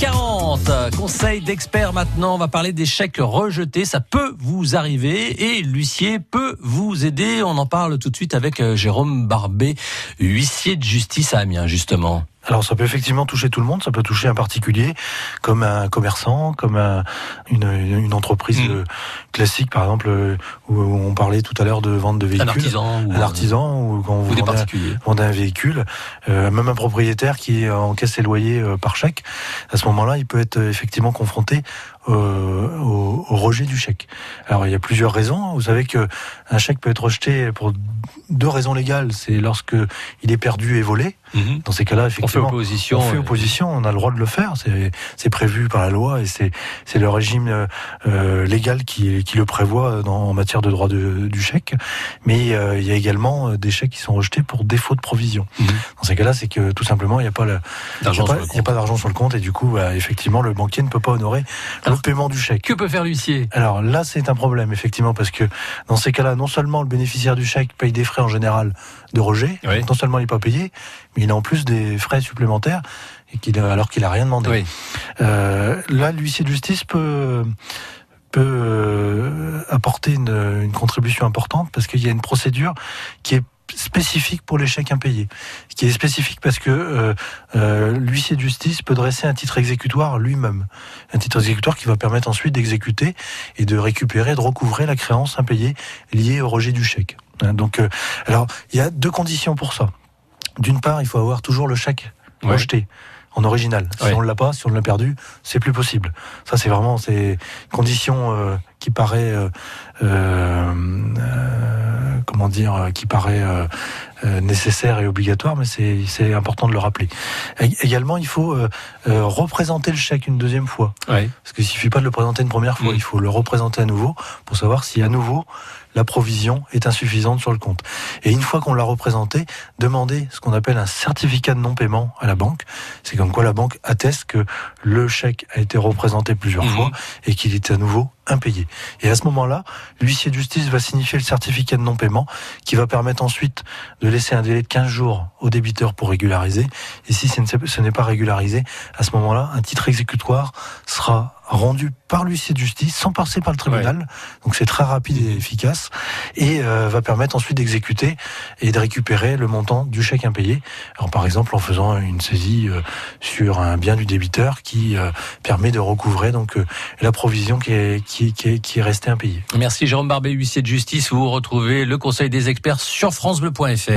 8h40, conseil d'experts maintenant, on va parler des chèques rejetés, ça peut vous arriver et l'huissier peut vous aider. On en parle tout de suite avec euh, Jérôme Barbet, huissier de justice à Amiens justement. Alors ça peut effectivement toucher tout le monde, ça peut toucher un particulier comme un commerçant, comme un, une, une, entreprise mmh. Euh, classique par exemple euh, où on parlait tout à l'heure de vente de véhicules, un artisan, ou un artisan ou quand vous vendez, un véhicule, euh, même un propriétaire qui encaisse ses loyers euh, par chèque, à ce moment-là il peut être effectivement confronté au, au, au, rejet du chèque. Alors il y a plusieurs raisons. Vous savez que un chèque peut être rejeté pour deux raisons légales. C'est lorsque il est perdu et volé. Mmh. Dans ces cas-là, effectivement, on fait opposition. On fait opposition. On a le droit de le faire. C'est prévu par la loi et c'est le régime euh, légal qui, qui le prévoit dans, en matière de droit de, du chèque. Mais euh, il y a également des chèques qui sont rejetés pour défaut de provision. Mmh. Dans ces cas-là, c'est que tout simplement, il n'y a pas d'argent sur, sur, le compte et du coup, bah, effectivement, le banquier ne peut pas honorer Alors, le paiement du chèque. Que peut faire Alors là, c'est un problème effectivement parce que dans ces cas-là, non seulement le bénéficiaire du chèque paye des frais en général de rejet, oui. non seulement il n'est pas payé, mais il a en plus des frais supplémentaires et qu'il alors qu'il a rien demandé. Oui. Euh, là, l'huissier de justice peut peut euh, apporter une, une contribution importante parce qu'il y a une procédure qui est spécifique pour les chèques impayés, qui est spécifique parce que euh, euh, l'huissier de justice peut dresser un titre exécutoire lui-même, un titre exécutoire qui va permettre ensuite d'exécuter et de récupérer, de recouvrer la créance impayée liée au rejet du chèque. Donc, euh, alors il y a deux conditions pour ça. D'une part, il faut avoir toujours le chèque ouais. rejeté en original. Si ouais. on l'a pas, si on l'a perdu, c'est plus possible. Ça, c'est vraiment c'est condition euh, qui paraît euh, euh, comment dire, qui paraît nécessaire et obligatoire, mais c'est important de le rappeler. également, il faut représenter le chèque une deuxième fois. Ouais. Parce qu'il suffit pas de le présenter une première fois, mmh. il faut le représenter à nouveau pour savoir si à nouveau la provision est insuffisante sur le compte. Et une fois qu'on l'a représenté, demander ce qu'on appelle un certificat de non-paiement à la banque. C'est comme quoi la banque atteste que le chèque a été représenté plusieurs mmh. fois et qu'il est à nouveau impayé. Et à ce moment-là, l'huissier de justice va signifier le certificat de non-paiement qui va permettre ensuite de laisser un délai de 15 jours au débiteur pour régulariser. Et si ce n'est pas régularisé, à ce moment-là, un titre exécutoire sera rendu par l'huissier de justice sans passer par le tribunal. Ouais. Donc c'est très rapide et efficace et euh, va permettre ensuite d'exécuter et de récupérer le montant du chèque impayé. Alors par exemple en faisant une saisie euh, sur un bien du débiteur qui euh, permet de recouvrer donc la provision qui est, qui, qui, est, qui est restée impayée. Merci Jérôme Barbet, huissier de justice. Vous retrouvez le conseil des experts sur francebleu.fr.